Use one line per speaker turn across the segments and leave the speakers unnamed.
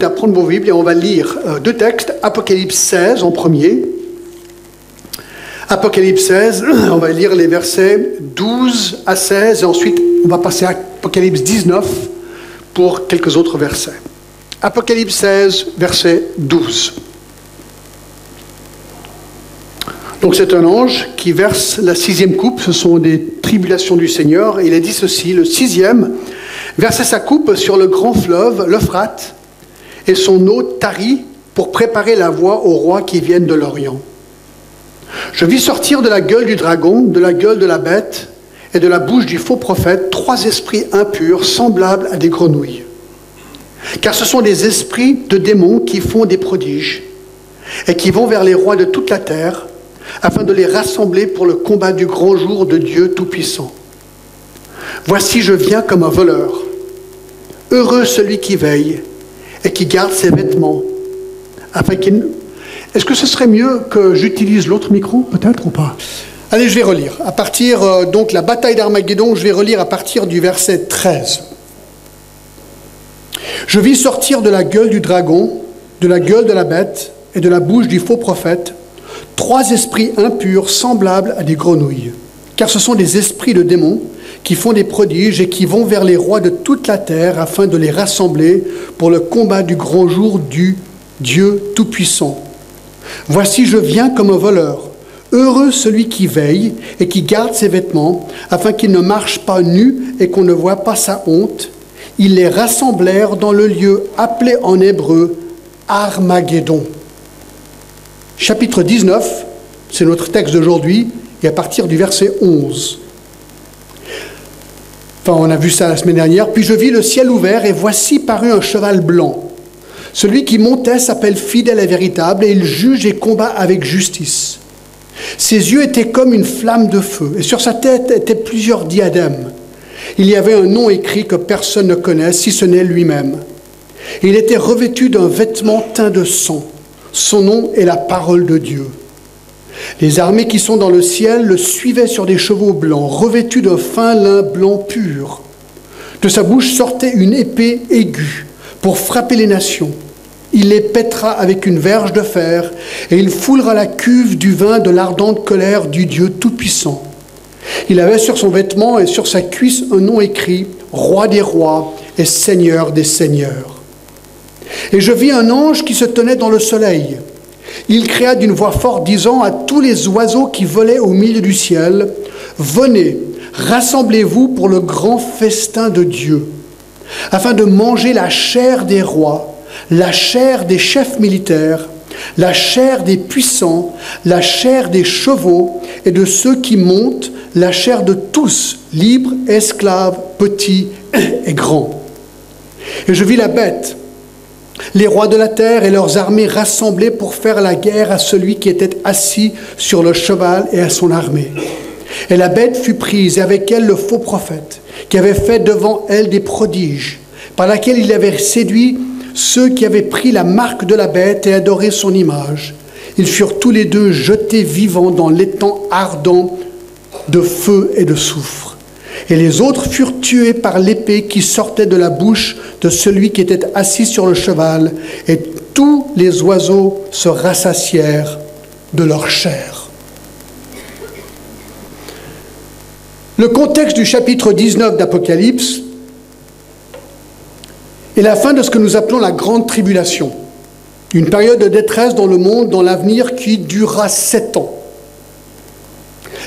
à prendre vos Bibles et on va lire euh, deux textes, Apocalypse 16 en premier. Apocalypse 16, on va lire les versets 12 à 16 et ensuite on va passer à Apocalypse 19 pour quelques autres versets. Apocalypse 16, verset 12. Donc c'est un ange qui verse la sixième coupe, ce sont des tribulations du Seigneur, il a dit ceci, le sixième versait sa coupe sur le grand fleuve, l'Euphrate, et son eau tarit pour préparer la voie aux rois qui viennent de l'Orient. Je vis sortir de la gueule du dragon, de la gueule de la bête et de la bouche du faux prophète trois esprits impurs semblables à des grenouilles. Car ce sont des esprits de démons qui font des prodiges et qui vont vers les rois de toute la terre afin de les rassembler pour le combat du grand jour de Dieu Tout-Puissant. Voici, je viens comme un voleur. Heureux celui qui veille et qui garde ses vêtements. Est-ce que ce serait mieux que j'utilise l'autre micro, peut-être ou pas? Allez, je vais relire. À partir, euh, donc, la bataille d'Armageddon, je vais relire à partir du verset 13. Je vis sortir de la gueule du dragon, de la gueule de la bête et de la bouche du faux prophète trois esprits impurs semblables à des grenouilles, car ce sont des esprits de démons qui font des prodiges et qui vont vers les rois de toute la terre afin de les rassembler pour le combat du grand jour du Dieu Tout-Puissant. Voici, je viens comme un voleur. Heureux celui qui veille et qui garde ses vêtements, afin qu'il ne marche pas nu et qu'on ne voit pas sa honte. Ils les rassemblèrent dans le lieu appelé en hébreu Armageddon. Chapitre 19, c'est notre texte d'aujourd'hui, et à partir du verset 11 on a vu ça la semaine dernière. Puis je vis le ciel ouvert et voici parut un cheval blanc. Celui qui montait s'appelle fidèle et véritable et il juge et combat avec justice. Ses yeux étaient comme une flamme de feu et sur sa tête étaient plusieurs diadèmes. Il y avait un nom écrit que personne ne connaît si ce n'est lui-même. Il était revêtu d'un vêtement teint de sang. Son nom est la parole de Dieu. Les armées qui sont dans le ciel le suivaient sur des chevaux blancs, revêtus d'un fin lin blanc pur. De sa bouche sortait une épée aiguë pour frapper les nations. Il les pètera avec une verge de fer, et il foulera la cuve du vin de l'ardente colère du Dieu Tout-Puissant. Il avait sur son vêtement et sur sa cuisse un nom écrit, Roi des rois et Seigneur des seigneurs. Et je vis un ange qui se tenait dans le soleil il créa d'une voix forte, disant à tous les oiseaux qui volaient au milieu du ciel, Venez, rassemblez-vous pour le grand festin de Dieu, afin de manger la chair des rois, la chair des chefs militaires, la chair des puissants, la chair des chevaux et de ceux qui montent, la chair de tous, libres, esclaves, petits et grands. Et je vis la bête les rois de la terre et leurs armées rassemblés pour faire la guerre à celui qui était assis sur le cheval et à son armée. Et la bête fut prise, et avec elle le faux prophète, qui avait fait devant elle des prodiges, par laquelle il avait séduit ceux qui avaient pris la marque de la bête et adoré son image. Ils furent tous les deux jetés vivants dans l'étang ardent de feu et de soufre. Et les autres furent tués par l'épée qui sortait de la bouche de celui qui était assis sur le cheval, et tous les oiseaux se rassasièrent de leur chair. Le contexte du chapitre 19 d'Apocalypse est la fin de ce que nous appelons la grande tribulation, une période de détresse dans le monde, dans l'avenir qui durera sept ans.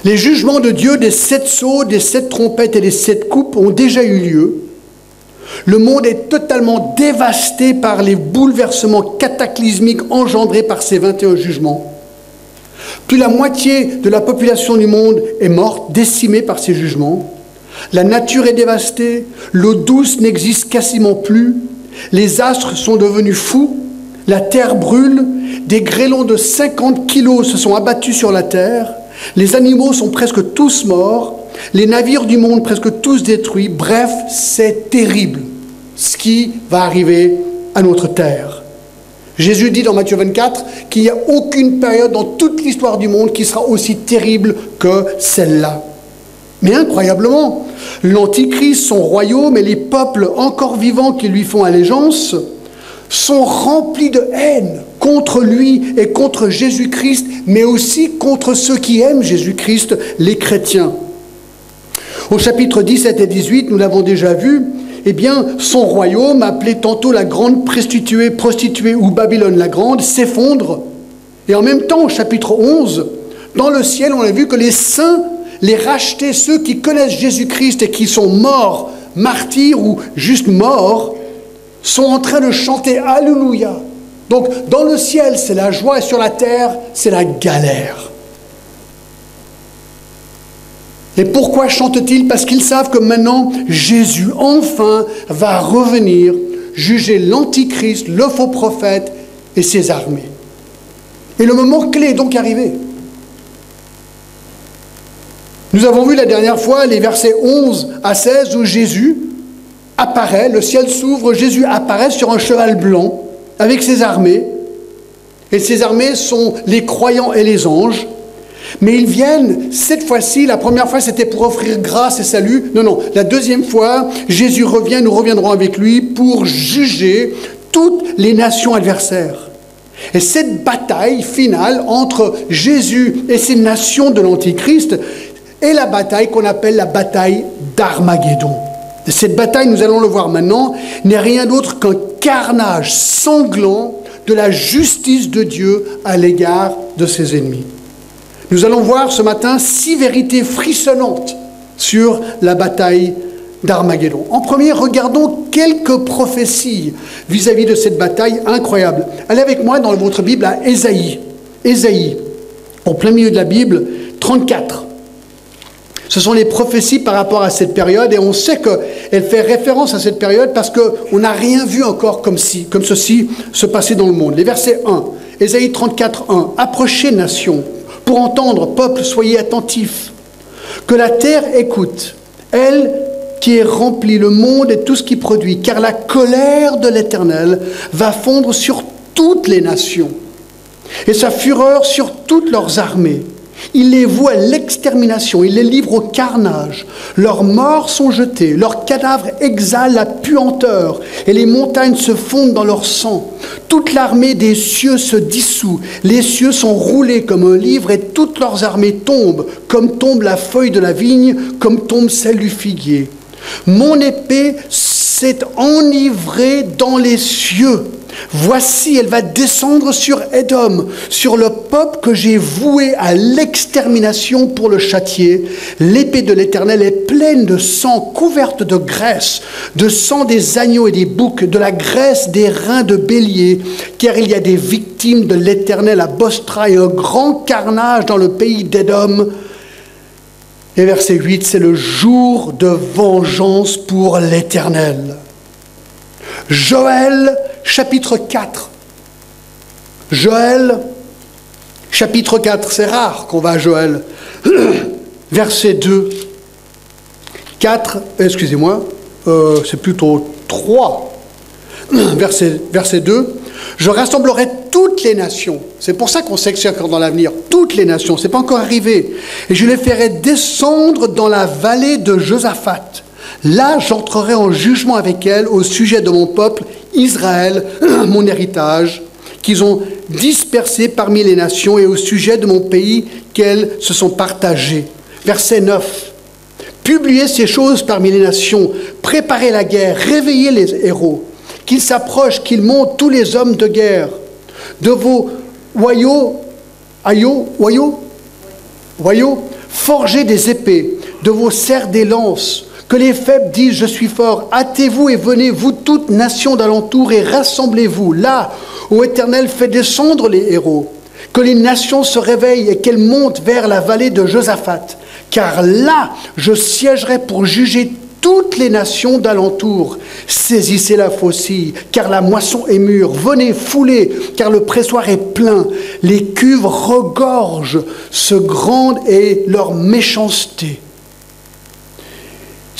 Les jugements de Dieu des sept sceaux, des sept trompettes et des sept coupes ont déjà eu lieu. Le monde est totalement dévasté par les bouleversements cataclysmiques engendrés par ces 21 jugements. Plus la moitié de la population du monde est morte, décimée par ces jugements. La nature est dévastée, l'eau douce n'existe quasiment plus, les astres sont devenus fous, la terre brûle, des grêlons de 50 kilos se sont abattus sur la terre, les animaux sont presque tous morts, les navires du monde presque tous détruits. Bref, c'est terrible ce qui va arriver à notre terre. Jésus dit dans Matthieu 24 qu'il n'y a aucune période dans toute l'histoire du monde qui sera aussi terrible que celle-là. Mais incroyablement, l'Antichrist, son royaume et les peuples encore vivants qui lui font allégeance sont remplis de haine contre lui et contre Jésus-Christ, mais aussi contre ceux qui aiment Jésus-Christ, les chrétiens. Au chapitre 17 et 18, nous l'avons déjà vu, eh bien, son royaume, appelé tantôt la grande prostituée, prostituée ou Babylone la grande, s'effondre. Et en même temps, au chapitre 11, dans le ciel, on a vu que les saints, les rachetés, ceux qui connaissent Jésus-Christ et qui sont morts, martyrs ou juste morts, sont en train de chanter Alléluia. Donc, dans le ciel, c'est la joie et sur la terre, c'est la galère. Et pourquoi chantent-ils Parce qu'ils savent que maintenant, Jésus, enfin, va revenir juger l'Antichrist, le faux prophète et ses armées. Et le moment clé est donc arrivé. Nous avons vu la dernière fois les versets 11 à 16 où Jésus apparaît, le ciel s'ouvre, Jésus apparaît sur un cheval blanc avec ses armées. Et ses armées sont les croyants et les anges. Mais ils viennent, cette fois-ci, la première fois c'était pour offrir grâce et salut. Non, non, la deuxième fois, Jésus revient, nous reviendrons avec lui pour juger toutes les nations adversaires. Et cette bataille finale entre Jésus et ces nations de l'Antichrist est la bataille qu'on appelle la bataille d'Armageddon. Cette bataille, nous allons le voir maintenant, n'est rien d'autre qu'un carnage sanglant de la justice de Dieu à l'égard de ses ennemis. Nous allons voir ce matin six vérités frissonnantes sur la bataille d'Armageddon. En premier, regardons quelques prophéties vis-à-vis de cette bataille incroyable. Allez avec moi dans votre Bible à Ésaïe. Ésaïe, au plein milieu de la Bible, 34. Ce sont les prophéties par rapport à cette période et on sait qu'elle fait référence à cette période parce qu'on n'a rien vu encore comme, ceci se passer dans le monde. Les versets 1, Ésaïe 34, 1. Approchez, nation, pour entendre, peuple, soyez attentifs. Que la terre écoute, elle qui est remplie, le monde et tout ce qui produit, car la colère de l'Éternel va fondre sur toutes les nations, et sa fureur sur toutes leurs armées. Il les voue à l'extermination, il les livre au carnage. Leurs morts sont jetés, leurs cadavres exhalent la puanteur, et les montagnes se fondent dans leur sang. Toute l'armée des cieux se dissout, les cieux sont roulés comme un livre, et toutes leurs armées tombent, comme tombe la feuille de la vigne, comme tombe celle du figuier. Mon épée s'est enivrée dans les cieux. Voici, elle va descendre sur Édom, sur le peuple que j'ai voué à l'extermination pour le châtier. L'épée de l'Éternel est pleine de sang, couverte de graisse, de sang des agneaux et des boucs, de la graisse des reins de bélier, car il y a des victimes de l'Éternel à Bostra et un grand carnage dans le pays d'Édom. Et verset 8, c'est le jour de vengeance pour l'Éternel. Joël chapitre 4. Joël chapitre 4, c'est rare qu'on va à Joël. Verset 2. 4, excusez-moi, euh, c'est plutôt 3. Verset, verset 2. Je rassemblerai toutes les nations. C'est pour ça qu'on sait que c'est encore dans l'avenir. Toutes les nations. C'est pas encore arrivé. Et je les ferai descendre dans la vallée de Josaphat. Là, j'entrerai en jugement avec elles au sujet de mon peuple, Israël, mon héritage, qu'ils ont dispersé parmi les nations, et au sujet de mon pays qu'elles se sont partagées. Verset 9. Publiez ces choses parmi les nations, préparez la guerre, réveillez les héros qu'ils s'approchent, qu'ils montent tous les hommes de guerre de vos royaux, aïeux, forgez des épées, de vos serres des lances, que les faibles disent Je suis fort. Hâtez-vous et venez, vous toutes nations d'alentour, et rassemblez-vous là où Éternel fait descendre les héros. Que les nations se réveillent et qu'elles montent vers la vallée de Josaphat. Car là, je siégerai pour juger toutes les nations d'alentour. Saisissez la faucille, car la moisson est mûre. Venez, foulez, car le pressoir est plein. Les cuves regorgent, ce grande est leur méchanceté.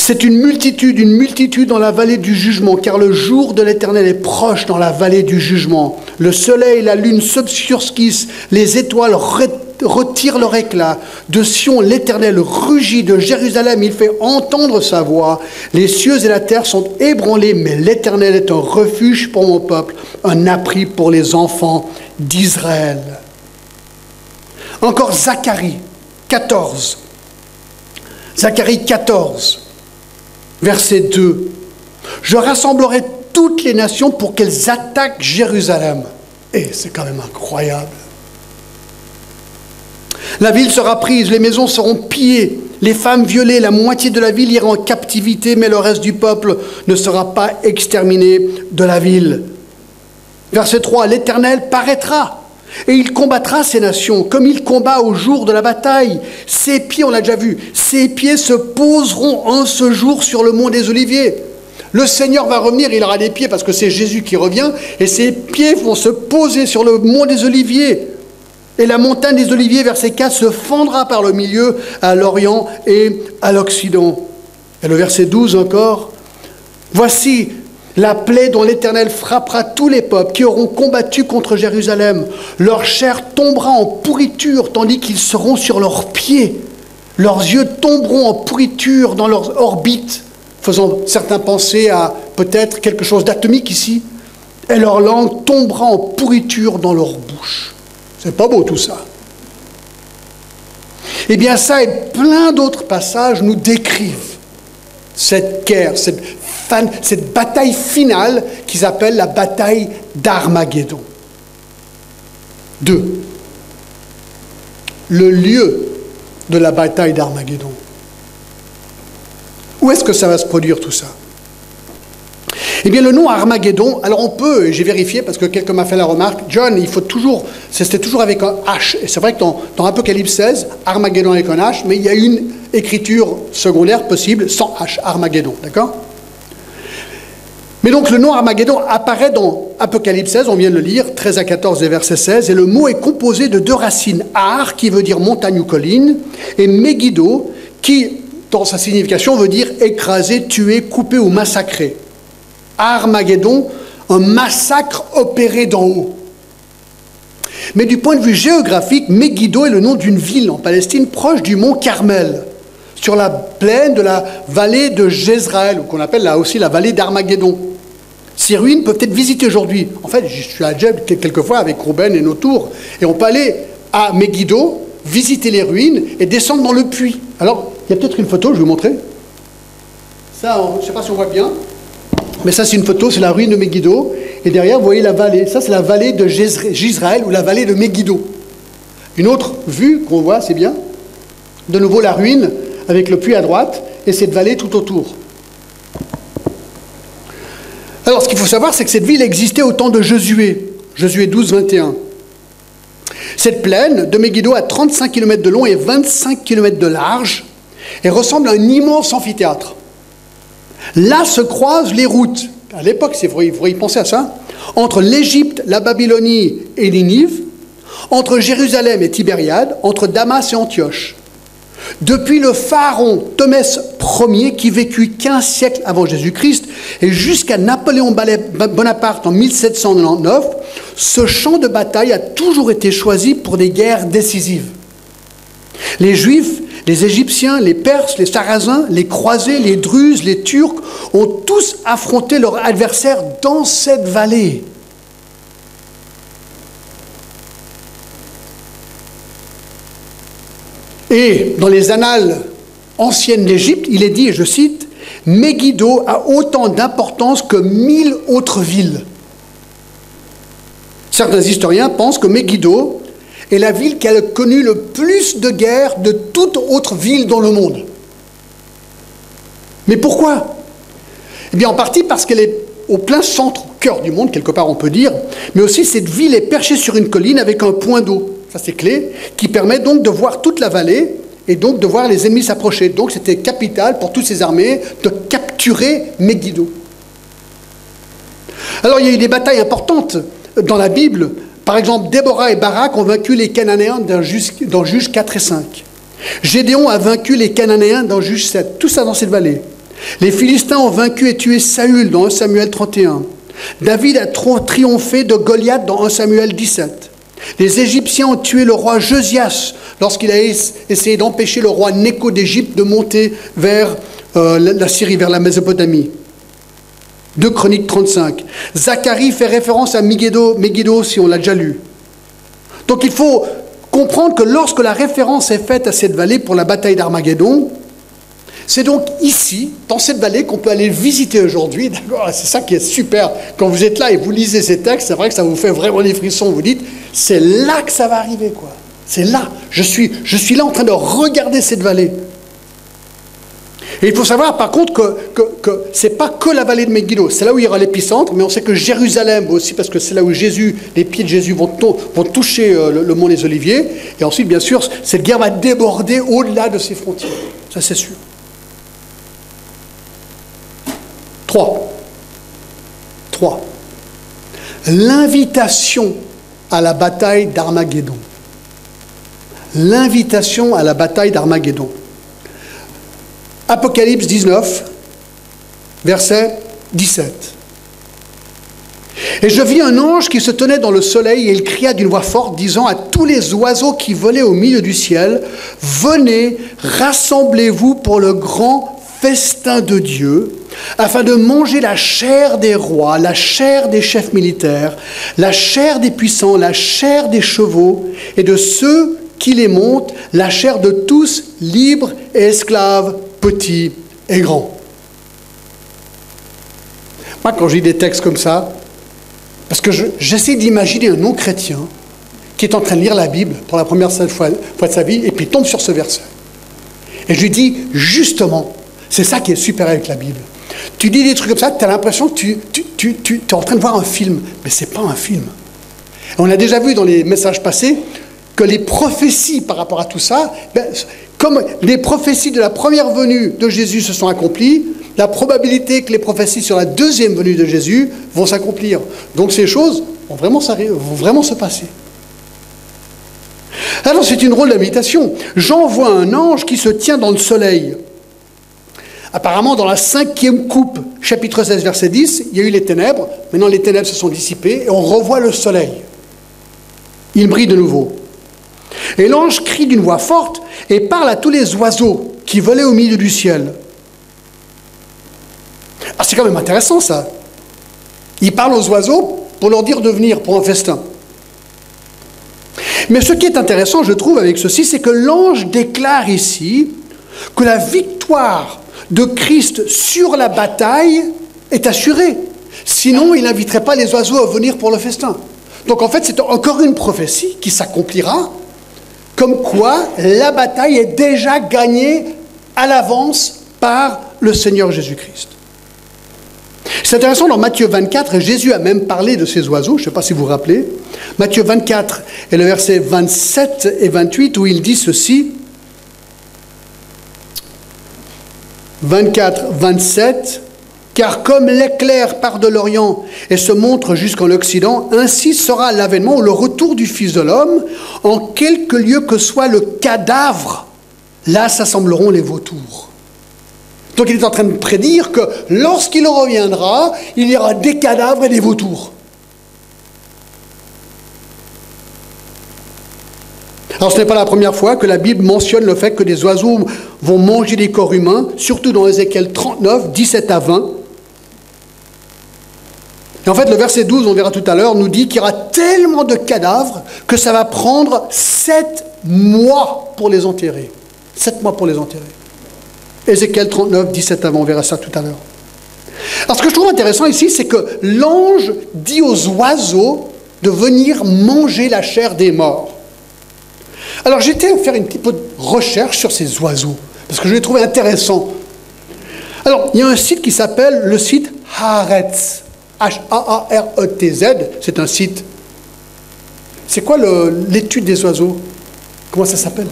C'est une multitude, une multitude dans la vallée du jugement, car le jour de l'Éternel est proche dans la vallée du jugement. Le soleil et la lune s'obscurcissent, les étoiles retire leur éclat. De Sion, l'Éternel rugit, de Jérusalem, il fait entendre sa voix. Les cieux et la terre sont ébranlés, mais l'Éternel est un refuge pour mon peuple, un abri pour les enfants d'Israël. Encore Zacharie 14. Zacharie 14, verset 2. Je rassemblerai toutes les nations pour qu'elles attaquent Jérusalem. Et c'est quand même incroyable. La ville sera prise, les maisons seront pillées, les femmes violées, la moitié de la ville ira en captivité, mais le reste du peuple ne sera pas exterminé de la ville. Verset 3, l'Éternel paraîtra et il combattra ces nations comme il combat au jour de la bataille. Ses pieds, on l'a déjà vu, ses pieds se poseront en ce jour sur le mont des Oliviers. Le Seigneur va revenir, il aura des pieds parce que c'est Jésus qui revient, et ses pieds vont se poser sur le mont des Oliviers. Et la montagne des Oliviers, verset 4, se fendra par le milieu à l'Orient et à l'Occident. Et le verset 12 encore, Voici la plaie dont l'Éternel frappera tous les peuples qui auront combattu contre Jérusalem. Leur chair tombera en pourriture tandis qu'ils seront sur leurs pieds. Leurs yeux tomberont en pourriture dans leurs orbites, faisant certains penser à peut-être quelque chose d'atomique ici. Et leur langue tombera en pourriture dans leur bouche. C'est pas beau tout ça. Eh bien ça et plein d'autres passages nous décrivent cette guerre, cette bataille finale qu'ils appellent la bataille d'Armageddon. Deux, le lieu de la bataille d'Armageddon. Où est-ce que ça va se produire tout ça? Eh bien, le nom Armageddon, alors on peut, j'ai vérifié parce que quelqu'un m'a fait la remarque, John, il faut toujours, c'était toujours avec un H. Et c'est vrai que dans, dans, Apocalypse 16, Armageddon avec un H, mais il y a une écriture secondaire possible sans H, Armageddon, d'accord? Mais donc le nom Armageddon apparaît dans Apocalypse 16, on vient de le lire, 13 à 14 et verset 16, et le mot est composé de deux racines, Ar, qui veut dire montagne ou colline, et Megiddo, qui, dans sa signification, veut dire écraser, tuer, couper ou massacrer. Armageddon, un massacre opéré d'en haut. Mais du point de vue géographique, Megiddo est le nom d'une ville en Palestine proche du mont Carmel sur la plaine de la vallée de Jezraël, qu'on appelle là aussi la vallée d'Armageddon. Ces ruines peuvent être visitées aujourd'hui. En fait, je suis à Djeb quelques fois avec Rouben et nos tours, et on peut aller à Megiddo, visiter les ruines et descendre dans le puits. Alors, il y a peut-être une photo, je vais vous montrer. Ça, je ne sais pas si on voit bien, mais ça, c'est une photo, c'est la ruine de Megiddo. Et derrière, vous voyez la vallée. Ça, c'est la vallée de Jezraël ou la vallée de Megiddo. Une autre vue qu'on voit, c'est bien. De nouveau, la ruine avec le puits à droite et cette vallée tout autour. Alors, ce qu'il faut savoir, c'est que cette ville existait au temps de Josué, Josué 12, 21. Cette plaine de Megiddo a 35 km de long et 25 km de large et ressemble à un immense amphithéâtre. Là se croisent les routes, à l'époque, il faut y penser à ça, entre l'Égypte, la Babylonie et Ninive, entre Jérusalem et Tibériade, entre Damas et Antioche. Depuis le pharaon Thomès Ier, qui vécut 15 siècles avant Jésus-Christ, et jusqu'à Napoléon Bonaparte en 1799, ce champ de bataille a toujours été choisi pour des guerres décisives. Les Juifs, les Égyptiens, les Perses, les Sarrasins, les Croisés, les Druzes, les Turcs ont tous affronté leurs adversaires dans cette vallée. Et dans les annales anciennes d'Égypte, il est dit, et je cite, Megiddo a autant d'importance que mille autres villes. Certains historiens pensent que Megiddo est la ville qui a connu le plus de guerres de toute autre ville dans le monde. Mais pourquoi? Eh bien, en partie parce qu'elle est au plein centre, au cœur du monde, quelque part on peut dire, mais aussi cette ville est perchée sur une colline avec un point d'eau ça c'est clé, qui permet donc de voir toute la vallée et donc de voir les ennemis s'approcher. Donc c'était capital pour toutes ces armées de capturer Megiddo. Alors il y a eu des batailles importantes dans la Bible. Par exemple, Déborah et Barak ont vaincu les Cananéens dans Juge 4 et 5. Gédéon a vaincu les Cananéens dans Juge 7. Tout ça dans cette vallée. Les Philistins ont vaincu et tué Saül dans 1 Samuel 31. David a triomphé de Goliath dans 1 Samuel 17. Les Égyptiens ont tué le roi Josias lorsqu'il a essayé d'empêcher le roi Néco d'Égypte de monter vers euh, la Syrie, vers la Mésopotamie. 2 Chroniques 35. Zacharie fait référence à Megiddo, Megiddo si on l'a déjà lu. Donc il faut comprendre que lorsque la référence est faite à cette vallée pour la bataille d'Armageddon, c'est donc ici, dans cette vallée, qu'on peut aller visiter aujourd'hui. D'accord C'est ça qui est super. Quand vous êtes là et vous lisez ces textes, c'est vrai que ça vous fait vraiment des frissons. Vous dites, c'est là que ça va arriver, quoi. C'est là. Je suis, là en train de regarder cette vallée. Et il faut savoir par contre que, ce n'est pas que la vallée de Megiddo, c'est là où il y aura l'épicentre, mais on sait que Jérusalem aussi, parce que c'est là où Jésus, les pieds de Jésus vont, toucher euh, le, mont des Oliviers. Et ensuite, bien sûr, cette guerre va déborder au-delà de ses frontières. Ça, c'est sûr. 3. 3. L'invitation à la bataille d'Armageddon. L'invitation à la bataille d'Armageddon. Apocalypse 19, verset 17. Et je vis un ange qui se tenait dans le soleil et il cria d'une voix forte, disant à tous les oiseaux qui volaient au milieu du ciel, Venez, rassemblez-vous pour le grand festin de Dieu, afin de manger la chair des rois, la chair des chefs militaires, la chair des puissants, la chair des chevaux, et de ceux qui les montent, la chair de tous, libres et esclaves petit et grand. Moi, quand j'ai des textes comme ça, parce que j'essaie d'imaginer un non-chrétien qui est en train de lire la Bible pour la première fois, de sa vie et puis tombe sur ce verset. Et je lui dis, justement, c'est ça qui est super avec la Bible. Tu dis des trucs comme ça, tu as l'impression que tu, tu, tu, es en train de voir un film, mais ce n'est pas un film. on a déjà vu dans les messages passés que les prophéties par rapport à tout ça, ben, comme les prophéties de la première venue de Jésus se sont accomplies, la probabilité que les prophéties sur la deuxième venue de Jésus vont s'accomplir. Donc ces choses vont vraiment, vont vraiment se passer. Alors c'est une drôle d'invitation. Jean voit un ange qui se tient dans le soleil. Apparemment, dans la cinquième coupe, chapitre 16, verset 10, il y a eu les ténèbres. Maintenant, les ténèbres se sont dissipées et on revoit le soleil. Il brille de nouveau. Et l'ange crie d'une voix forte et parle à tous les oiseaux qui volaient au milieu du ciel. Ah, c'est quand même intéressant ça. Il parle aux oiseaux pour leur dire de venir pour un festin. Mais ce qui est intéressant, je trouve, avec ceci, c'est que l'ange déclare ici que la victoire de Christ sur la bataille est assurée. Sinon, il n'inviterait pas les oiseaux à venir pour le festin. Donc en fait, c'est encore une prophétie qui s'accomplira comme quoi la bataille est déjà gagnée à l'avance par le Seigneur Jésus-Christ. C'est intéressant, dans Matthieu 24, Jésus a même parlé de ces oiseaux, je ne sais pas si vous vous rappelez. Matthieu 24 et le verset 27 et 28 où il dit ceci. 24, 27. Car comme l'éclair part de l'Orient et se montre jusqu'en Occident, ainsi sera l'avènement ou le retour du Fils de l'homme. En quelque lieu que soit le cadavre, là s'assembleront les vautours. Donc il est en train de prédire que lorsqu'il reviendra, il y aura des cadavres et des vautours. Alors ce n'est pas la première fois que la Bible mentionne le fait que des oiseaux vont manger des corps humains, surtout dans Ézéchiel 39, 17 à 20. Et en fait, le verset 12, on verra tout à l'heure, nous dit qu'il y aura tellement de cadavres que ça va prendre sept mois pour les enterrer. Sept mois pour les enterrer. Ézéchiel 39, 17 avant, on verra ça tout à l'heure. Alors ce que je trouve intéressant ici, c'est que l'ange dit aux oiseaux de venir manger la chair des morts. Alors j'étais à faire une petite recherche sur ces oiseaux, parce que je les trouvais intéressants. Alors, il y a un site qui s'appelle le site Haaretz. H-A-A-R-E-T-Z, c'est un site. C'est quoi l'étude des oiseaux? Comment ça s'appelle?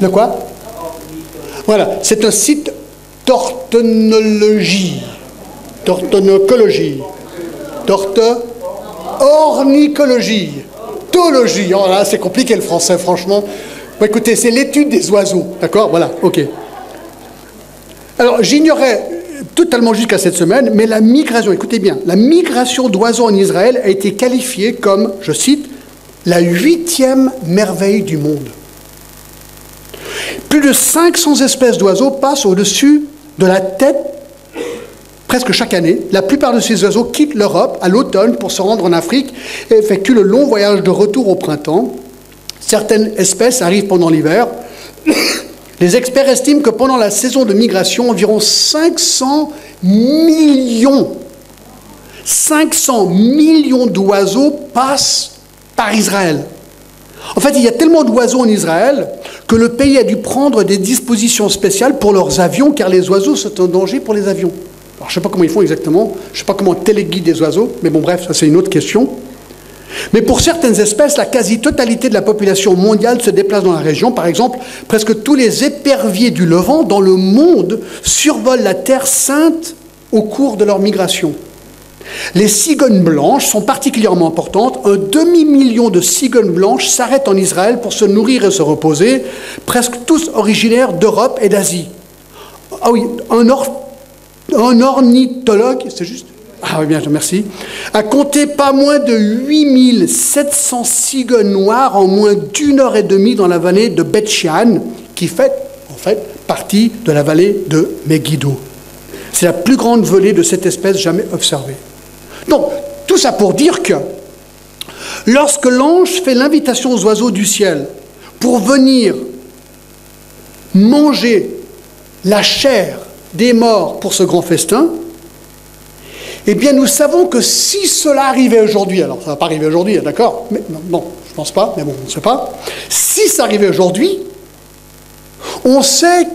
Le quoi? Voilà, c'est un site d'ortonologie. D'ortonocologie. D'orte... Ornicologie. Oh là, c'est compliqué le français, franchement. écoutez, c'est l'étude des oiseaux. D'accord? Voilà, ok. Alors, j'ignorais totalement jusqu'à cette semaine, mais la migration, écoutez bien, la migration d'oiseaux en Israël a été qualifiée comme, je cite, la huitième merveille du monde. Plus de 500 espèces d'oiseaux passent au-dessus de la tête presque chaque année. La plupart de ces oiseaux quittent l'Europe à l'automne pour se rendre en Afrique et effectuent le long voyage de retour au printemps. Certaines espèces arrivent pendant l'hiver. Les experts estiment que pendant la saison de migration, environ 500 millions, 500 millions d'oiseaux passent par Israël. En fait, il y a tellement d'oiseaux en Israël que le pays a dû prendre des dispositions spéciales pour leurs avions, car les oiseaux sont un danger pour les avions. Alors, je ne sais pas comment ils font exactement, je ne sais pas comment téléguident des oiseaux, mais bon, bref, ça c'est une autre question. Mais pour certaines espèces, la quasi-totalité de la population mondiale se déplace dans la région. Par exemple, presque tous les éperviers du Levant dans le monde survolent la Terre sainte au cours de leur migration. Les cigognes blanches sont particulièrement importantes. Un demi-million de cigognes blanches s'arrêtent en Israël pour se nourrir et se reposer, presque tous originaires d'Europe et d'Asie. Ah oui, un, un ornithologue, c'est juste? Ah oui, bien, merci. A compté pas moins de 8700 cigognes noires en moins d'une heure et demie dans la vallée de Bethshan, qui fait en fait partie de la vallée de Megiddo. C'est la plus grande volée de cette espèce jamais observée. Donc, tout ça pour dire que lorsque l'ange fait l'invitation aux oiseaux du ciel pour venir manger la chair des morts pour ce grand festin, eh bien nous savons que si cela arrivait aujourd'hui, alors ça ne va pas arriver aujourd'hui, d'accord mais, Non, je ne pense pas, mais bon, on ne sait pas. Si ça arrivait aujourd'hui, on sait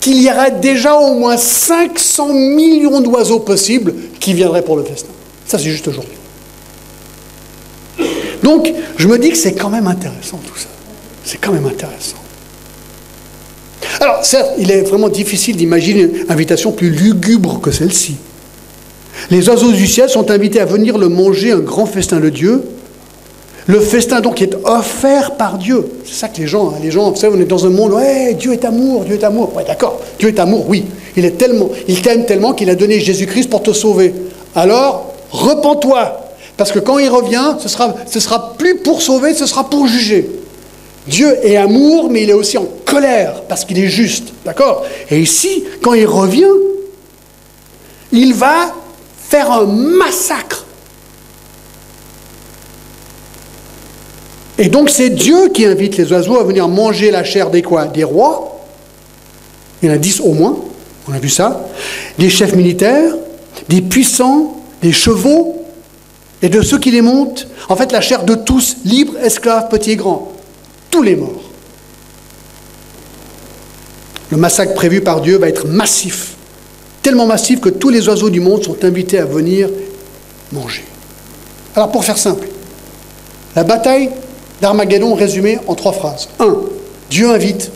qu'il y aurait déjà au moins 500 millions d'oiseaux possibles qui viendraient pour le festin. Ça, c'est juste aujourd'hui. Donc, je me dis que c'est quand même intéressant tout ça. C'est quand même intéressant. Alors, certes, il est vraiment difficile d'imaginer une invitation plus lugubre que celle-ci. Les oiseaux du ciel sont invités à venir le manger, un grand festin de Dieu. Le festin donc est offert par Dieu. C'est ça que les gens, hein, les gens, vous savez, on est dans un monde, ouais, Dieu est amour, Dieu est amour. Ouais, d'accord, Dieu est amour, oui. Il est tellement, il t'aime tellement qu'il a donné Jésus-Christ pour te sauver. Alors, repens-toi, parce que quand il revient, ce sera, ce sera plus pour sauver, ce sera pour juger. Dieu est amour, mais il est aussi en colère, parce qu'il est juste, d'accord? Et ici, quand il revient, il va faire un massacre. Et donc c'est Dieu qui invite les oiseaux à venir manger la chair des quoi? Des rois. Il y en a dix au moins, on a vu ça. Des chefs militaires, des puissants, des chevaux, et de ceux qui les montent. En fait, la chair de tous, libres, esclaves, petits et grands. Tous les morts. Le massacre prévu par Dieu va être massif tellement massif que tous les oiseaux du monde sont invités à venir manger. Alors pour faire simple, la bataille d'Armageddon résumée en trois phrases. 1. Dieu invite.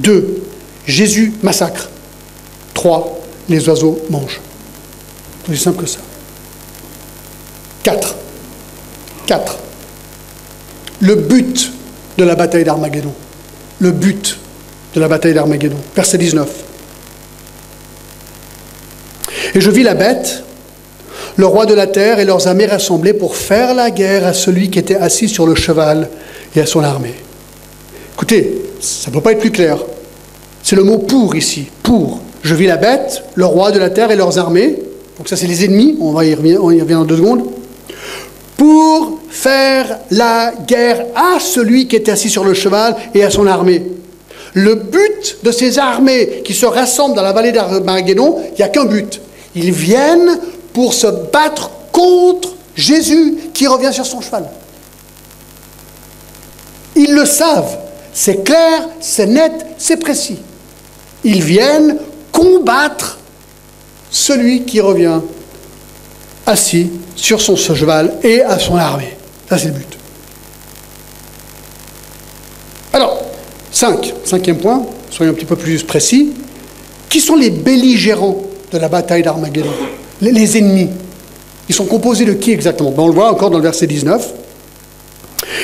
2. Jésus massacre. 3. Les oiseaux mangent. C'est aussi simple que ça. 4. 4. Le but de la bataille d'Armageddon. Le but de la bataille d'Armageddon. Verset 19. Et je vis la bête, le roi de la terre et leurs armées rassemblés pour faire la guerre à celui qui était assis sur le cheval et à son armée. Écoutez, ça ne peut pas être plus clair. C'est le mot pour ici, pour. Je vis la bête, le roi de la terre et leurs armées. Donc ça c'est les ennemis, on va y revenir, on y revient en deux secondes. Pour faire la guerre à celui qui était assis sur le cheval et à son armée. Le but de ces armées qui se rassemblent dans la vallée d'Armageddon, il n'y a qu'un but, ils viennent pour se battre contre Jésus qui revient sur son cheval. Ils le savent. C'est clair, c'est net, c'est précis. Ils viennent combattre celui qui revient assis sur son cheval et à son armée. Ça, c'est le but. Alors, cinq, cinquième point, soyons un petit peu plus précis. Qui sont les belligérants de la bataille d'Armageddon? Les, ennemis. Ils sont composés de qui exactement? Ben, On le voit encore dans le verset 19.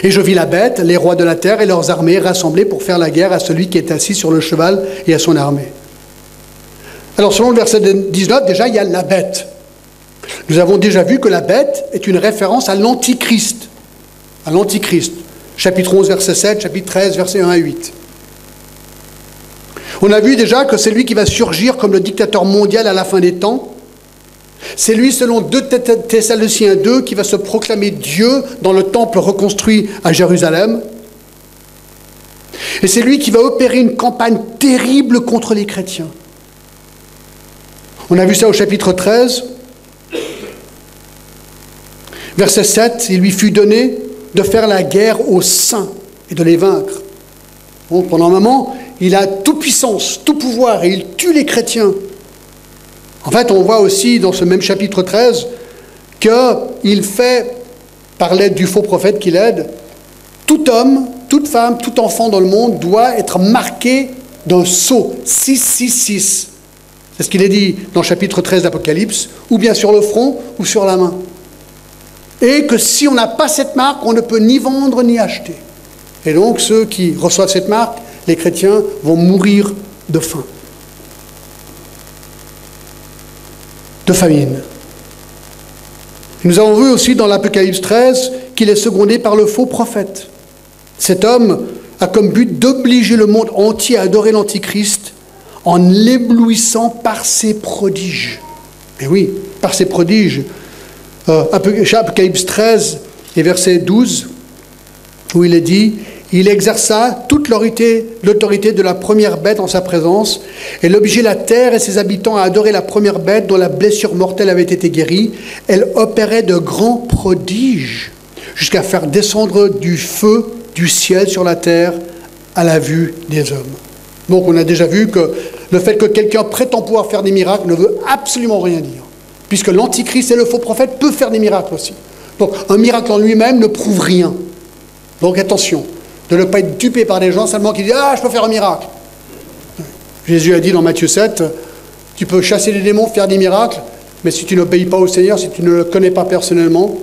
Et je vis la bête, les rois de la terre et leurs armées rassemblés pour faire la guerre à celui qui est assis sur le cheval et à son armée. Alors selon le verset 19, déjà il y a la bête. Nous avons déjà vu que la bête est une référence à l'antichrist. À l'Antichrist. Chapitre 11, verset 7, chapitre 13, verset 1 à 8. On a vu déjà que c'est lui qui va surgir comme le dictateur mondial à la fin des temps. C'est lui, selon 2 Thessaloniciens 2, qui va se proclamer Dieu dans le temple reconstruit à Jérusalem. Et c'est lui qui va opérer une campagne terrible contre les chrétiens. On a vu ça au chapitre 13. Verset 7, il lui fut donné de faire la guerre aux saints et de les vaincre. pendant un moment, il a toute puissance, tout pouvoir, et il tue les chrétiens. En fait, on voit aussi dans ce même chapitre 13 qu'il fait, par l'aide du faux prophète qu'il aide, tout homme, toute femme, tout enfant dans le monde doit être marqué d'un sceau 666. C'est ce qu'il est dit dans le chapitre 13 d'Apocalypse, ou bien sur le front ou sur la main. Et que si on n'a pas cette marque, on ne peut ni vendre ni acheter. Et donc ceux qui reçoivent cette marque, les chrétiens, vont mourir de faim, de famine. Nous avons vu aussi dans l'Apocalypse 13 qu'il est secondé par le faux prophète. Cet homme a comme but d'obliger le monde entier à adorer l'Antichrist en l'éblouissant par ses prodiges. Et oui, par ses prodiges. Euh, Apocalypse 13 et verset 12, où il est dit Il exerça toute l'autorité de la première bête en sa présence, et l'obligea la terre et ses habitants à adorer la première bête dont la blessure mortelle avait été guérie. Elle opérait de grands prodiges, jusqu'à faire descendre du feu du ciel sur la terre à la vue des hommes. Donc on a déjà vu que le fait que quelqu'un prétend pouvoir faire des miracles ne veut absolument rien dire, puisque l'antichrist et le faux prophète peuvent faire des miracles aussi. Donc un miracle en lui-même ne prouve rien. Donc attention, de ne pas être dupé par des gens seulement qui disent Ah, je peux faire un miracle. Jésus a dit dans Matthieu 7, tu peux chasser les démons, faire des miracles, mais si tu n'obéis pas au Seigneur, si tu ne le connais pas personnellement,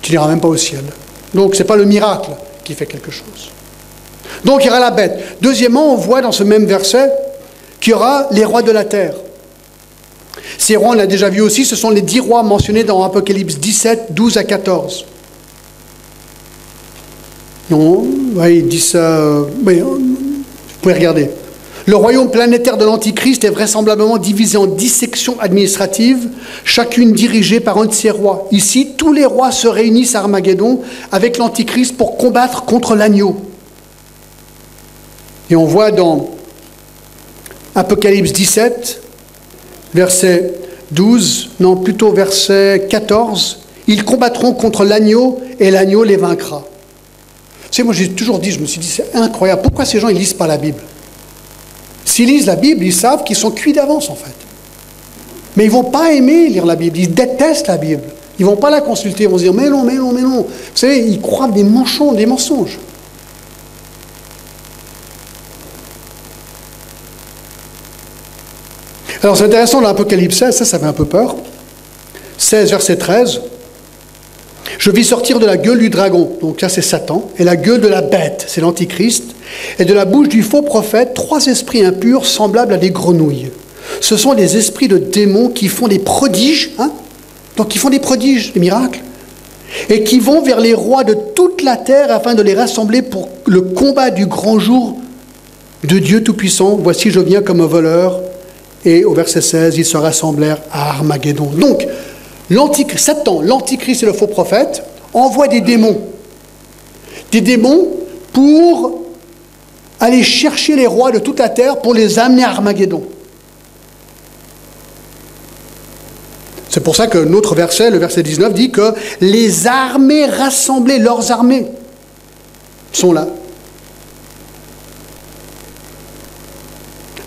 tu n'iras même pas au ciel. Donc ce n'est pas le miracle qui fait quelque chose. Donc il y aura la bête. Deuxièmement, on voit dans ce même verset qu'il y aura les rois de la terre. Ces rois, on l'a déjà vu aussi, ce sont les dix rois mentionnés dans Apocalypse 17, 12 à 14. Non, oui, il dit ça. Oui, vous pouvez regarder. Le royaume planétaire de l'Antichrist est vraisemblablement divisé en dix sections administratives, chacune dirigée par un de ses rois. Ici, tous les rois se réunissent à Armageddon avec l'Antichrist pour combattre contre l'agneau. Et on voit dans Apocalypse 17, verset 12, non plutôt verset 14, ils combattront contre l'agneau et l'agneau les vaincra. Sais, moi j'ai toujours dit, je me suis dit, c'est incroyable, pourquoi ces gens ils lisent pas la Bible? S'ils lisent la Bible, ils savent qu'ils sont cuits d'avance en fait. Mais ils vont pas aimer lire la Bible, ils détestent la Bible. Ils vont pas la consulter, ils vont se dire mais non, mais non, mais non. Vous savez, ils croient des mensonges, des mensonges. Alors c'est intéressant dans l'Apocalypse 16, ça, ça fait un peu peur. 16, verset 13. Je vis sortir de la gueule du dragon, donc ça c'est Satan, et la gueule de la bête, c'est l'Antichrist, et de la bouche du faux prophète, trois esprits impurs semblables à des grenouilles. Ce sont des esprits de démons qui font des prodiges, hein donc qui font des prodiges, des miracles, et qui vont vers les rois de toute la terre afin de les rassembler pour le combat du grand jour de Dieu Tout-Puissant. Voici, je viens comme un voleur. Et au verset 16, ils se rassemblèrent à Armageddon. Donc, Satan, l'antichrist et le faux prophète envoient des démons. Des démons pour aller chercher les rois de toute la terre pour les amener à Armageddon. C'est pour ça que notre verset, le verset 19, dit que les armées rassemblées, leurs armées, sont là.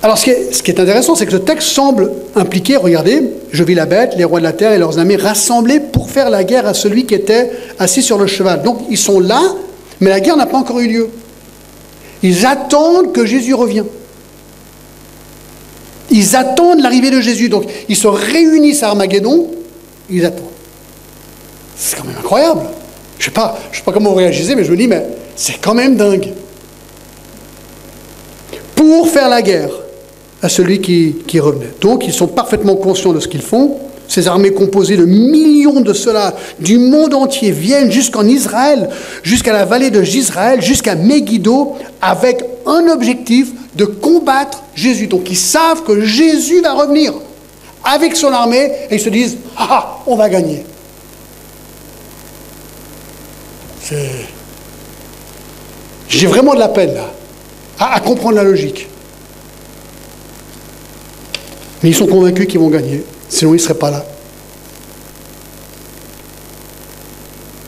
Alors, ce qui, est, intéressant, c'est que ce texte semble impliquer, regardez, je vis la bête, les rois de la terre et leurs armées rassemblés pour faire la guerre à celui qui était assis sur le cheval. Donc, ils sont là, mais la guerre n'a pas encore eu lieu. Ils attendent que Jésus revienne. Ils attendent l'arrivée de Jésus. Donc, ils se réunissent à Armageddon, ils attendent. C'est quand même incroyable. Je ne sais, pas, sais pas comment vous réagissez, mais je me dis, mais c'est quand même dingue. Pour faire la guerre à celui qui, revenait. Donc ils sont parfaitement conscients de ce qu'ils font. ces armées composées de millions de soldats du monde entier viennent jusqu'en Israël, jusqu'à la vallée de Gisraël, jusqu'à Megiddo, avec un objectif de combattre Jésus. Donc ils savent que Jésus va revenir avec son armée et ils se disent Ah, ah on va gagner. J'ai vraiment de la peine là, à comprendre la logique. Mais ils sont convaincus qu'ils vont gagner, sinon ils ne seraient pas là.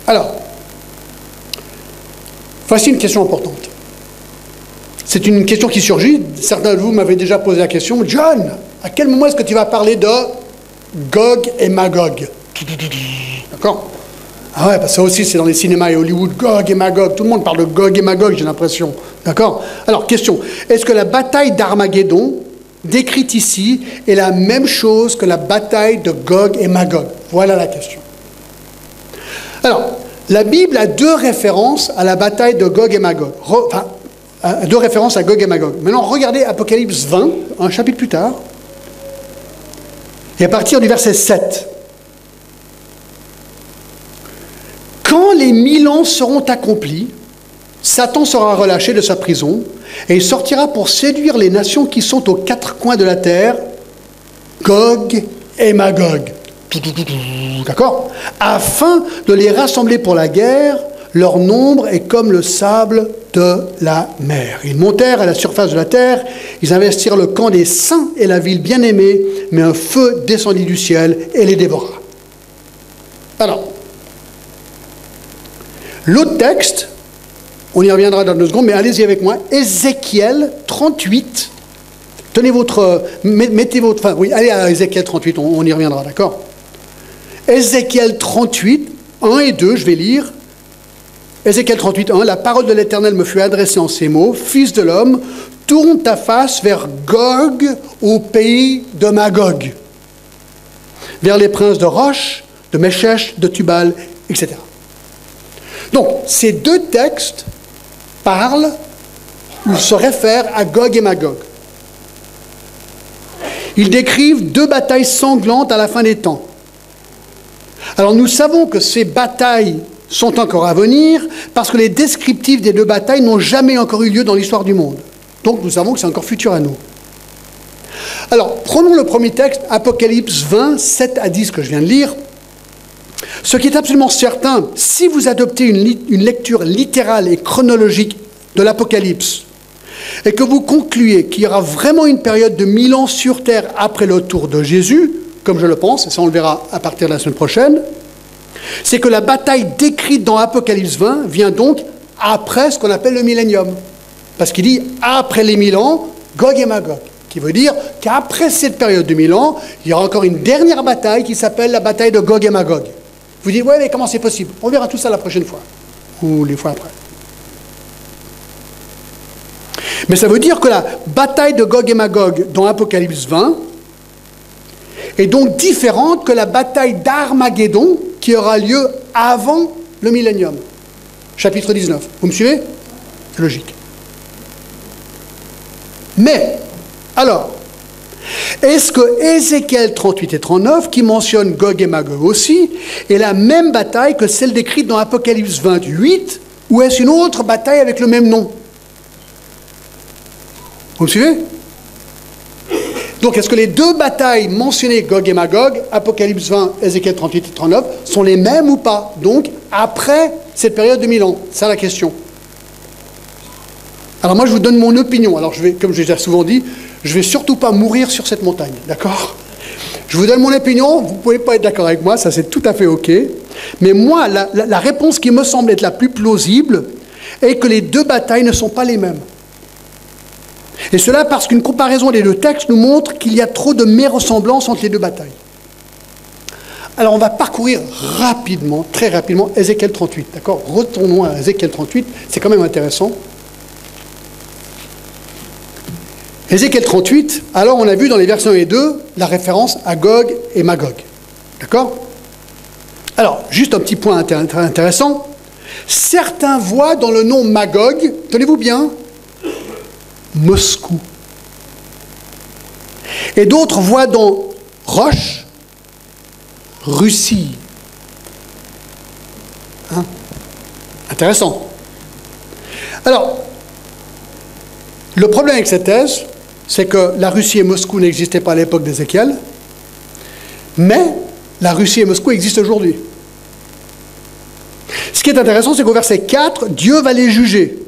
Alors, voici une question importante. C'est une question qui surgit. Certains de vous m'avaient déjà posé la question. John, à quel moment est-ce que tu vas parler de Gog et Magog? D'accord? Ah ouais, parce que ça aussi c'est dans les cinémas et Hollywood, Gog et Magog. Tout le monde parle de Gog et Magog, j'ai l'impression. D'accord? Alors, question. Est-ce que la bataille d'Armageddon décrite ici est la même chose que la bataille de Gog et Magog Voilà la question. Alors, la Bible a deux références à la bataille de Gog et Magog. enfin, deux références à Gog et Magog. Maintenant, regardez Apocalypse 20, un chapitre plus tard, et à partir du verset 7. Quand les mille ans seront accomplis, Satan sera relâché de sa prison et il sortira pour séduire les nations qui sont aux quatre coins de la terre, Gog et Magog. D'accord? Afin de les rassembler pour la guerre, leur nombre est comme le sable de la mer. Ils montèrent à la surface de la terre, ils investirent le camp des saints et la ville bien-aimée, mais un feu descendit du ciel et les dévora. Alors, l'autre texte, on y reviendra dans deux secondes, mais allez-y avec moi. Ézéchiel 38. Tenez votre. Mettez votre. Oui, allez à Ézéchiel 38, on, y reviendra, d'accord? Ézéchiel 38, 1 et 2, je vais lire. Ézéchiel 38, 1. La parole de l'Éternel me fut adressée en ces mots Fils de l'homme, tourne ta face vers Gog, au pays de Magog, vers les princes de Roche, de Meshech, de Tubal, etc. Donc, ces deux textes parle ou se réfère à Gog et Magog. Ils décrivent deux batailles sanglantes à la fin des temps. Alors nous savons que ces batailles sont encore à venir parce que les descriptifs des deux batailles n'ont jamais encore eu lieu dans l'histoire du monde. Donc nous savons que c'est encore futur à nous. Alors prenons le premier texte, Apocalypse 20, 7 à 10 que je viens de lire. Ce qui est absolument certain, si vous adoptez une, lecture littérale et chronologique de l'Apocalypse, et que vous concluez qu'il y aura vraiment une période de mille ans sur Terre après le tour de Jésus, comme je le pense, et ça on le verra à partir de la semaine prochaine, c'est que la bataille décrite dans Apocalypse 20 vient donc après ce qu'on appelle le millénium. Parce qu'il dit après les mille ans, Gog et Magog, qui veut dire qu'après cette période de mille ans, il y aura encore une dernière bataille qui s'appelle la bataille de Gog et Magog. Vous dites, ouais, mais comment c'est possible? On verra tout ça la prochaine fois, ou les fois après. Mais ça veut dire que la bataille de Gog et Magog dans Apocalypse 20 est donc différente que la bataille d'Armageddon qui aura lieu avant le millénium. Chapitre 19. Vous me suivez? C'est logique. Mais, alors, est-ce que Ézéchiel 38 et 39, qui mentionne Gog et Magog aussi, est la même bataille que celle décrite dans Apocalypse 28, ou est-ce une autre bataille avec le même nom? Vous me suivez? Donc, est-ce que les deux batailles mentionnées, Gog et Magog, Apocalypse 20, Ézéchiel 38 et 39, sont les mêmes ou pas? Donc, après cette période de mille ans C'est la question. Alors moi, je vous donne mon opinion. Alors, je vais, comme je l'ai souvent dit, je ne vais surtout pas mourir sur cette montagne, d'accord? Je vous donne mon opinion, vous ne pouvez pas être d'accord avec moi, ça c'est tout à fait OK. Mais moi, la, réponse qui me semble être la plus plausible est que les deux batailles ne sont pas les mêmes. Et cela parce qu'une comparaison des deux textes nous montre qu'il y a trop de méressemblances entre les deux batailles. Alors on va parcourir rapidement, très rapidement, Ézéchiel 38. D'accord? Retournons à Ézéchiel 38, c'est quand même intéressant. Ézéchiel 38, alors on a vu dans les versets 1 et 2 la référence à Gog et Magog. D'accord? Alors, juste un petit point intéressant. Certains voient dans le nom Magog, tenez-vous bien, Moscou. Et d'autres voient dans Roche, Russie. Hein? Intéressant. Alors, le problème avec cette thèse, c'est que la Russie et Moscou n'existaient pas à l'époque d'Ézéchiel, mais la Russie et Moscou existent aujourd'hui. Ce qui est intéressant, c'est qu'au verset 4, Dieu va les juger.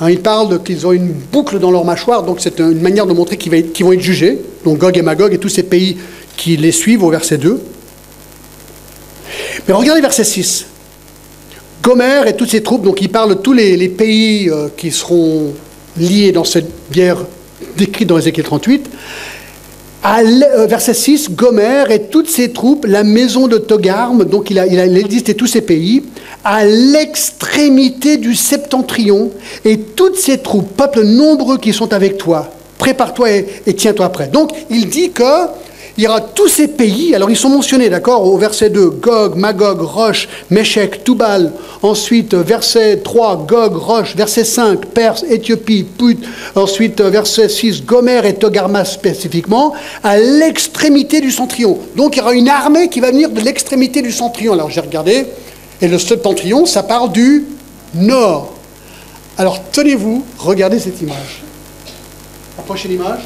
Hein, il parle qu'ils ont une boucle dans leur mâchoire, donc c'est une manière de montrer qu'ils vont être jugés. Donc Gog et Magog et tous ces pays qui les suivent au verset 2. Mais regardez verset 6. Gomer et toutes ses troupes, donc il parle de tous les, pays euh, qui seront liés dans cette bière décrite dans Ézéchiel 38. À euh, verset 6, Gomer et toutes ses troupes, la maison de Togarm, donc il a, il listé tous ces pays, à l'extrémité du septentrion, et toutes ces troupes, peuples nombreux qui sont avec toi, prépare-toi et, et tiens-toi prêt. Donc il dit que il y aura tous ces pays, alors ils sont mentionnés, d'accord, au verset 2, Gog, Magog, Roche, Meshech, Tubal. Ensuite, verset 3, Gog, Roche. Verset 5, Perse, Éthiopie, Put. Ensuite, verset 6, Gomer et Togarma spécifiquement, à l'extrémité du centrion. Donc il y aura une armée qui va venir de l'extrémité du centrion. Alors j'ai regardé, et le septentrion, ça part du nord. Alors tenez-vous, regardez cette image. Approchez l'image.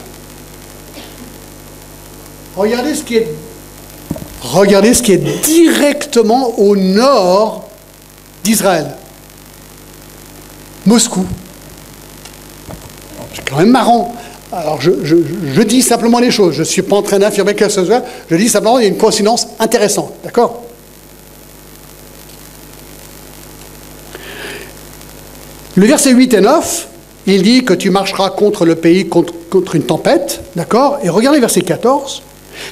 Regardez ce qui est, regardez ce qui est directement au nord d'Israël. Moscou. C'est quand même marrant. Alors je, dis simplement les choses. Je ne suis pas en train d'affirmer quelque chose. Je dis simplement qu'il y a une coïncidence intéressante. D'accord? Le verset 8 et 9, il dit que tu marcheras contre le pays, contre, contre une tempête. D'accord? Et regardez verset 14.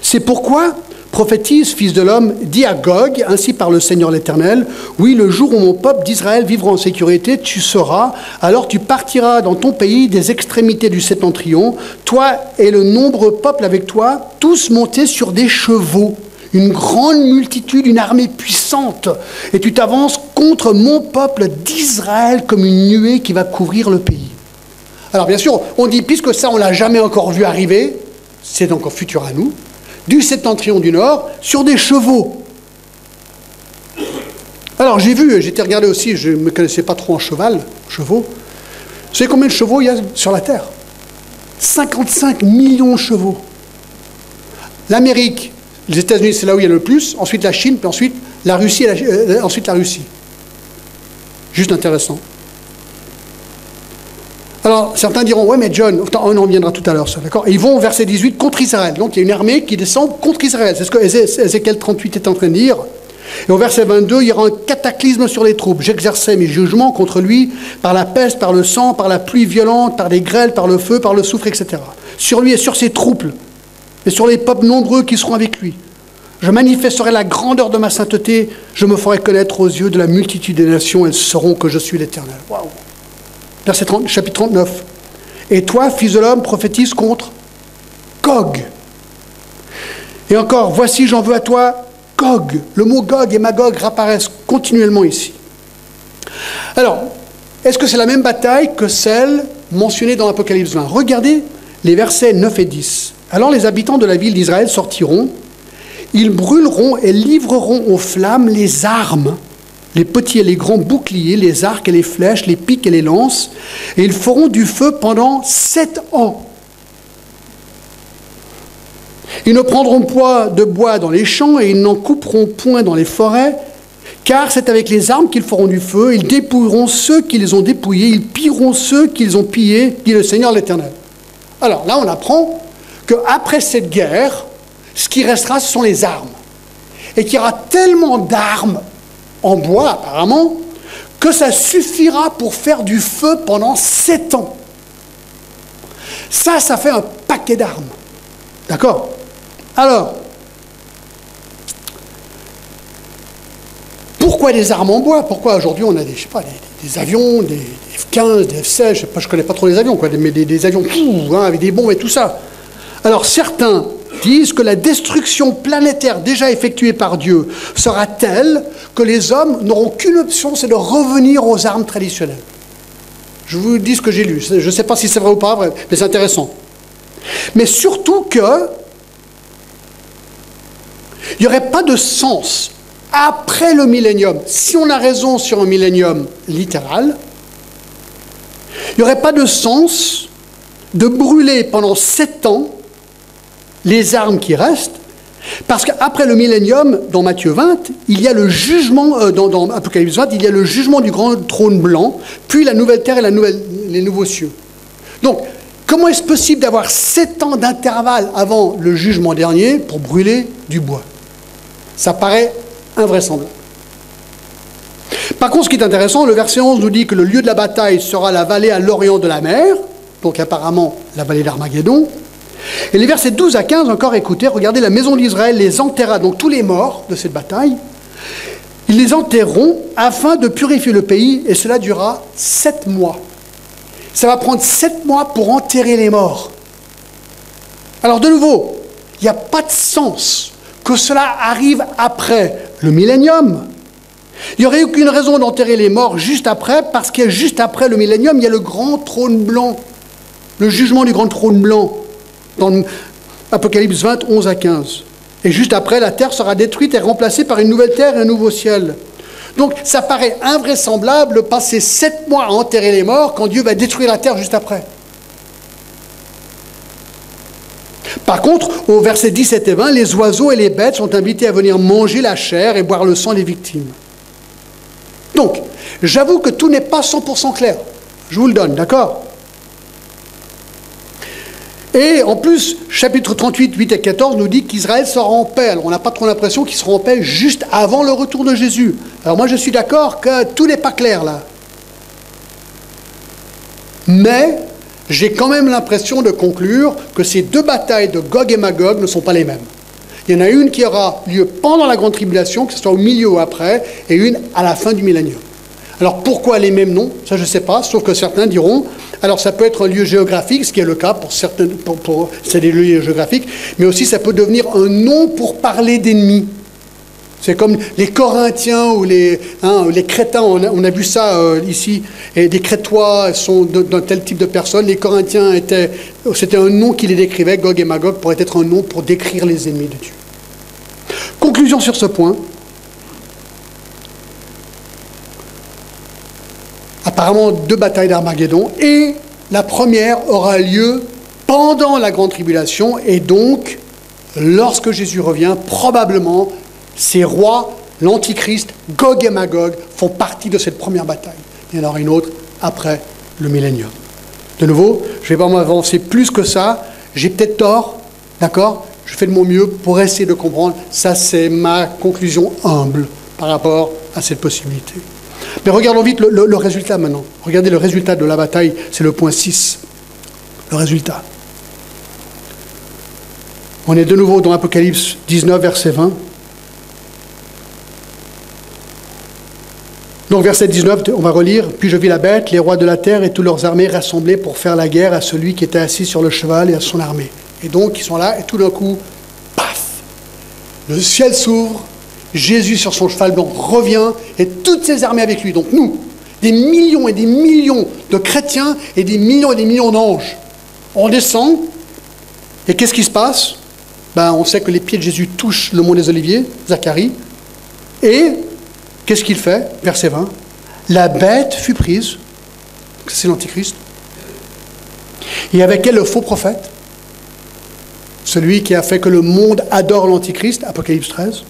C'est pourquoi prophétise, fils de l'homme, dit à Gog, ainsi par le Seigneur l'Éternel, oui, le jour où mon peuple d'Israël vivra en sécurité, tu seras, alors tu partiras dans ton pays des extrémités du septentrion, toi et le nombreux peuple avec toi, tous montés sur des chevaux, une grande multitude, une armée puissante, et tu t'avances contre mon peuple d'Israël comme une nuée qui va couvrir le pays. Alors bien sûr, on dit, puisque ça, on l'a jamais encore vu arriver, c'est encore futur à nous, du septentrion du Nord sur des chevaux. Alors j'ai vu, j'étais regardé aussi, je ne me connaissais pas trop en cheval, chevaux. Vous savez combien de chevaux il y a sur la Terre? 55 millions de chevaux. L'Amérique, les États-Unis, c'est là où il y a le plus, ensuite la Chine, puis ensuite la Russie, euh, ensuite la Russie. Juste intéressant. Alors, certains diront, ouais, mais John, on en viendra tout à l'heure, d'accord? Ils vont au verset 18 contre Israël. Donc, il y a une armée qui descend contre Israël. C'est ce que Ézéchiel 38 est en train de dire. Et au verset 22, il y aura un cataclysme sur les troupes. J'exerçais mes jugements contre lui par la peste, par le sang, par la pluie violente, par des grêles, par le feu, par le soufre, etc. Sur lui et sur ses troupes, et sur les peuples nombreux qui seront avec lui. Je manifesterai la grandeur de ma sainteté, je me ferai connaître aux yeux de la multitude des nations, elles sauront que je suis l'Éternel. Verset chapitre 39. Et toi, fils de l'homme, prophétise contre Gog. Et encore, voici, j'en veux à toi Gog. Le mot Gog et Magog réapparaissent continuellement ici. Alors, est-ce que c'est la même bataille que celle mentionnée dans l'Apocalypse 20 Regardez les versets 9 et 10. Alors les habitants de la ville d'Israël sortiront, ils brûleront et livreront aux flammes les armes les petits et les grands boucliers, les arcs et les flèches, les pics et les lances, et ils feront du feu pendant sept ans. Ils ne prendront point de bois dans les champs et ils n'en couperont point dans les forêts, car c'est avec les armes qu'ils feront du feu, ils dépouilleront ceux qui les ont dépouillés, ils pilleront ceux qu'ils ont pillés, dit le Seigneur l'Éternel. Alors là, on apprend qu'après cette guerre, ce qui restera, ce sont les armes. Et qu'il y aura tellement d'armes en bois apparemment, que ça suffira pour faire du feu pendant sept ans. Ça, ça fait un paquet d'armes. D'accord? Alors, pourquoi des armes en bois? Pourquoi aujourd'hui on a des, je sais pas, des, avions, des F-15, des F-16, je ne connais pas trop les avions, quoi, mais des, avions hein, avec des bombes et tout ça. Alors certains disent que la destruction planétaire déjà effectuée par Dieu sera telle que les hommes n'auront qu'une option, c'est de revenir aux armes traditionnelles. Je vous dis ce que j'ai lu. Je ne sais pas si c'est vrai ou pas, mais c'est intéressant. Mais surtout que Il n'y aurait pas de sens après le millénium, si on a raison sur un millénium littéral, il n'y aurait pas de sens de brûler pendant sept ans les armes qui restent, parce qu'après le millénium, dans Matthieu 20, il y a le jugement, euh, dans, Apocalypse 20, il y a le jugement du grand trône blanc, puis la nouvelle terre et les nouveaux cieux. Donc, comment est-ce possible d'avoir sept ans d'intervalle avant le jugement dernier pour brûler du bois? Ça paraît invraisemblable. Par contre, ce qui est intéressant, le verset 11 nous dit que le lieu de la bataille sera la vallée à l'orient de la mer, donc apparemment la vallée d'Armageddon. Et les versets 12 à 15, encore écoutez, regardez, la maison d'Israël les enterra, donc tous les morts de cette bataille, ils les enterreront afin de purifier le pays, et cela durera sept mois. Ça va prendre sept mois pour enterrer les morts. Alors de nouveau, il n'y a pas de sens que cela arrive après le millénium. Il n'y aurait aucune raison d'enterrer les morts juste après, parce que juste après le millénium, il y a le grand trône blanc, le jugement du grand trône blanc, dans Apocalypse 20, 11 à 15. Et juste après, la terre sera détruite et remplacée par une nouvelle terre et un nouveau ciel. Donc ça paraît invraisemblable de passer sept mois à enterrer les morts quand Dieu va détruire la terre juste après. Par contre, au verset 17 et 20, les oiseaux et les bêtes sont invités à venir manger la chair et boire le sang des victimes. Donc, j'avoue que tout n'est pas 100% clair. Je vous le donne, d'accord? Et en plus, chapitre 38, 8 et 14 nous dit qu'Israël sera en paix. Alors, on n'a pas trop l'impression qu'il sera en paix juste avant le retour de Jésus. Alors moi, je suis d'accord que tout n'est pas clair là. Mais j'ai quand même l'impression de conclure que ces deux batailles de Gog et Magog ne sont pas les mêmes. Il y en a une qui aura lieu pendant la grande tribulation, que ce soit au milieu ou après, et une à la fin du millénium. Alors pourquoi les mêmes noms? Ça je ne sais pas, sauf que certains diront, alors ça peut être un lieu géographique, ce qui est le cas pour certains, pour, c'est des lieux géographiques, mais aussi ça peut devenir un nom pour parler d'ennemis. C'est comme les Corinthiens ou les, hein, les Crétins, on a, vu ça euh, ici, et des Crétois sont d'un tel type de personnes. Les Corinthiens étaient, c'était un nom qui les décrivait, Gog et Magog pourrait être un nom pour décrire les ennemis de Dieu. Conclusion sur ce point. Apparemment, deux batailles d'Armageddon, et la première aura lieu pendant la grande tribulation, et donc, lorsque Jésus revient, probablement ces rois, l'Antichrist, Gog et Magog, font partie de cette première bataille. Il y en aura une autre après le millénium. De nouveau, je ne vais pas m'avancer plus que ça. J'ai peut-être tort, d'accord? Je fais de mon mieux pour essayer de comprendre. Ça, c'est ma conclusion humble par rapport à cette possibilité. Mais regardons vite le, résultat maintenant. Regardez le résultat de la bataille, c'est le point 6. Le résultat. On est de nouveau dans Apocalypse 19, verset 20. Donc verset 19, on va relire, Puis je vis la bête, les rois de la terre et toutes leurs armées rassemblées pour faire la guerre à celui qui était assis sur le cheval et à son armée. Et donc ils sont là, et tout d'un coup, paf, le ciel s'ouvre, Jésus sur son cheval blanc revient, et toutes ses armées avec lui. Donc nous, des millions et des millions de chrétiens et des millions et des millions d'anges, on descend, et qu'est-ce qui se passe? Ben, On sait que les pieds de Jésus touchent le mont des Oliviers, Zacharie, et Qu'est-ce qu'il fait? Verset 20. La bête fut prise, c'est l'Antichrist, et avec elle le faux prophète, celui qui a fait que le monde adore l'Antichrist, Apocalypse 13,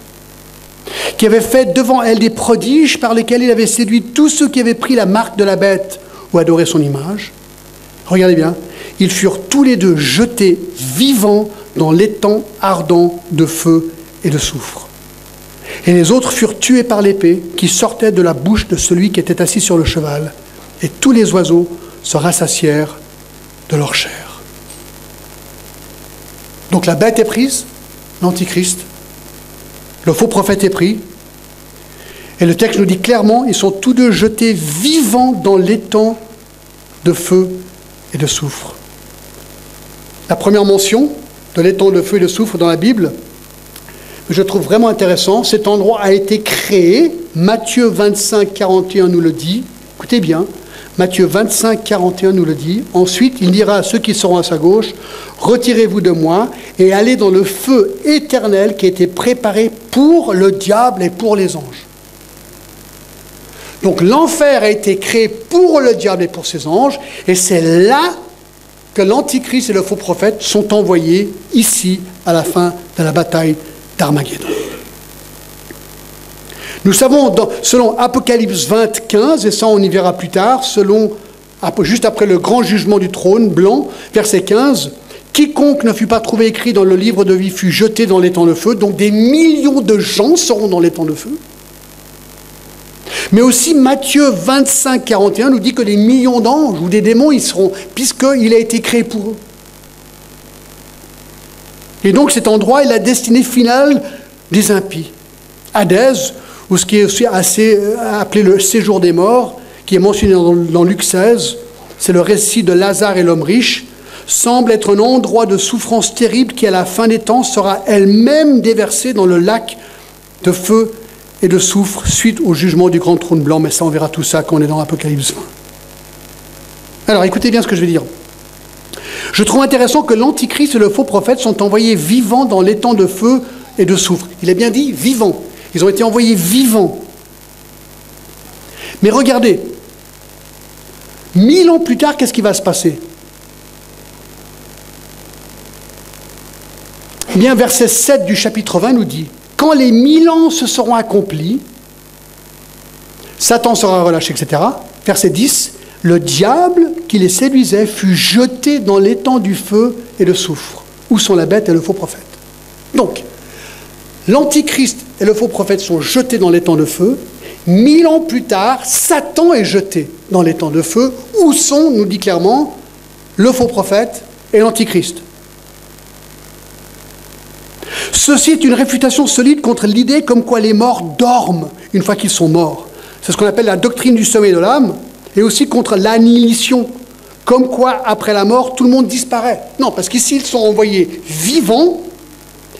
qui avait fait devant elle des prodiges par lesquels il avait séduit tous ceux qui avaient pris la marque de la bête ou adoré son image. Regardez bien, ils furent tous les deux jetés vivants dans l'étang ardent de feu et de soufre. Et les autres furent tués par l'épée qui sortait de la bouche de celui qui était assis sur le cheval. Et tous les oiseaux se rassasièrent de leur chair. Donc la bête est prise, l'antichrist. Le faux prophète est pris. Et le texte nous dit clairement, ils sont tous deux jetés vivants dans l'étang de feu et de soufre. La première mention de l'étang de feu et de soufre dans la Bible, je trouve vraiment intéressant. Cet endroit a été créé, Matthieu 25, 41 nous le dit, écoutez bien, Matthieu 25, 41 nous le dit. Ensuite, il dira à ceux qui seront à sa gauche, retirez-vous de moi et allez dans le feu éternel qui a été préparé pour le diable et pour les anges. Donc l'enfer a été créé pour le diable et pour ses anges, et c'est là que l'Antichrist et le faux prophète sont envoyés ici à la fin de la bataille d'Armageddon. Nous savons, selon Apocalypse 20, 15, et ça on y verra plus tard, selon, juste après le grand jugement du trône blanc, verset 15, Quiconque ne fut pas trouvé écrit dans le livre de vie fut jeté dans l'étang de feu, donc des millions de gens seront dans l'étang de feu. Mais aussi Matthieu 25, 41 nous dit que des millions d'anges ou des démons y seront, puisqu'il a été créé pour eux. Et donc cet endroit est la destinée finale des impies. Hadès, ou ce qui est aussi assez euh, appelé le séjour des morts, qui est mentionné dans, Luc 16, c'est le récit de Lazare et l'homme riche, semble être un endroit de souffrance terrible qui, à la fin des temps, sera elle-même déversée dans le lac de feu et de soufre suite au jugement du grand trône blanc. Mais ça, on verra tout ça quand on est dans l'Apocalypse 20. Alors, écoutez bien ce que je vais dire. Je trouve intéressant que l'Antichrist et le faux prophète sont envoyés vivants dans l'étang de feu et de soufre. Il est bien dit vivants. Ils ont été envoyés vivants. Mais regardez, mille ans plus tard, qu'est-ce qui va se passer? Eh bien, verset 7 du chapitre 20 nous dit, quand les mille ans se seront accomplis, Satan sera relâché, etc. Verset 10, le diable qui les séduisait fut jeté dans l'étang du feu et le soufre, où sont la bête et le faux prophète? Donc, l'antichrist et le faux prophète sont jetés dans l'étang de feu. Mille ans plus tard, Satan est jeté dans l'étang de feu, où sont, nous dit clairement, le faux prophète et l'antichrist? Ceci est une réfutation solide contre l'idée comme quoi les morts dorment une fois qu'ils sont morts. C'est ce qu'on appelle la doctrine du sommeil de l'âme, et aussi contre l'annihilation, comme quoi après la mort tout le monde disparaît. Non, parce qu'ici ils sont envoyés vivants,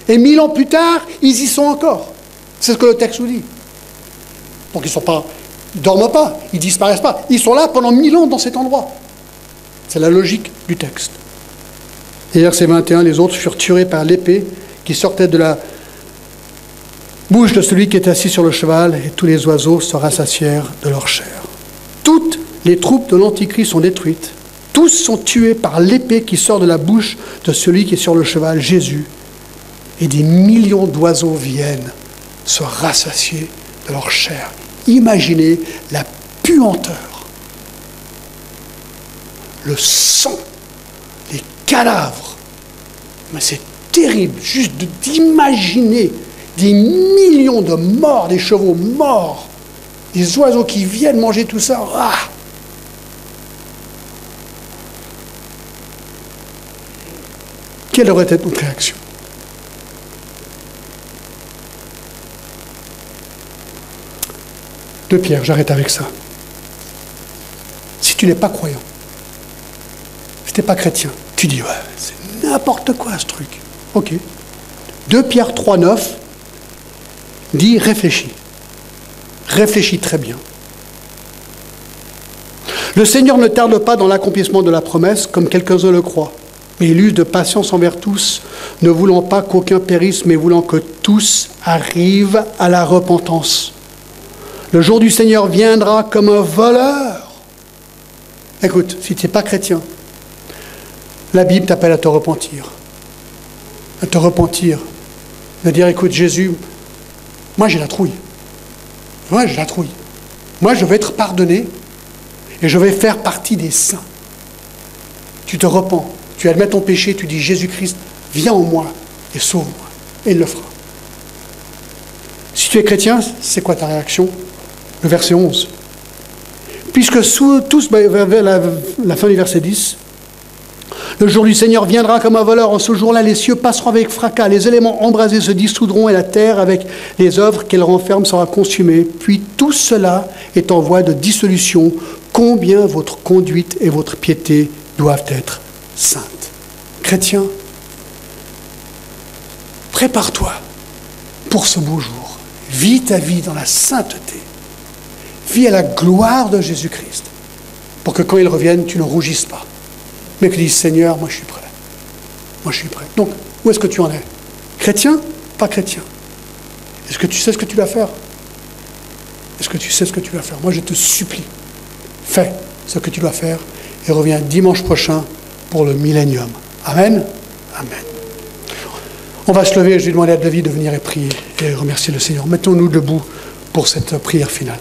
et mille ans plus tard, ils y sont encore. C'est ce que le texte nous dit. Donc ils ne dorment pas, ils disparaissent pas. Ils sont là pendant mille ans dans cet endroit. C'est la logique du texte. Et verset 21, les autres furent tués par l'épée qui sortait de la bouche de celui qui était assis sur le cheval, et tous les oiseaux se rassasièrent de leur chair. Toutes les troupes de l'Antichrist sont détruites. Tous sont tués par l'épée qui sort de la bouche de celui qui est sur le cheval, Jésus. Et des millions d'oiseaux viennent se rassasier de leur chair. Imaginez la puanteur, le sang, les cadavres. Mais c'est terrible juste d'imaginer des millions de morts, des chevaux morts, des oiseaux qui viennent manger tout ça. Ah Quelle aurait été notre réaction? De Pierre, j'arrête avec ça. Si tu n'es pas croyant, si tu n'es pas chrétien, tu dis, c'est n'importe quoi ce truc. Ok. 2 Pierre 3, 9 dit réfléchis. Réfléchis très bien. Le Seigneur ne tarde pas dans l'accomplissement de la promesse, comme quelques-uns le croient, mais il use de patience envers tous, ne voulant pas qu'aucun périsse, mais voulant que tous arrivent à la repentance. Le jour du Seigneur viendra comme un voleur. Écoute, si tu n'es pas chrétien, la Bible t'appelle à te repentir à te repentir, de dire écoute Jésus, moi j'ai la trouille. Moi j'ai la trouille. Moi je vais être pardonné et je vais faire partie des saints. Tu te repens, tu admets ton péché, tu dis Jésus-Christ, viens en moi et sauve-moi. Et il le fera. Si tu es chrétien, c'est quoi ta réaction? Verset 11. Puisque sous, tous, ben, vers la, la fin du verset 10, le jour du Seigneur viendra comme un voleur. En ce jour-là, les cieux passeront avec fracas, les éléments embrasés se dissoudront et la terre, avec les œuvres qu'elle renferme, sera consumée. Puis tout cela est en voie de dissolution. Combien votre conduite et votre piété doivent être saintes. Chrétien, prépare-toi pour ce beau jour. Vis ta vie dans la sainteté. À la gloire de Jésus-Christ. pour que quand il revienne, tu ne rougisses pas. Mais que tu dises, Seigneur, moi je suis prêt. Moi je suis prêt. Donc, où est-ce que tu en es? Chrétien? Pas chrétien. Est-ce que tu sais ce que tu vas faire? Est-ce que tu sais ce que tu vas faire? Moi je te supplie, fais ce que tu dois faire et reviens dimanche prochain pour le millénium. Amen Amen. On va se lever, je vais demander à David de venir et prier et remercier le Seigneur. Mettons-nous debout pour cette prière finale.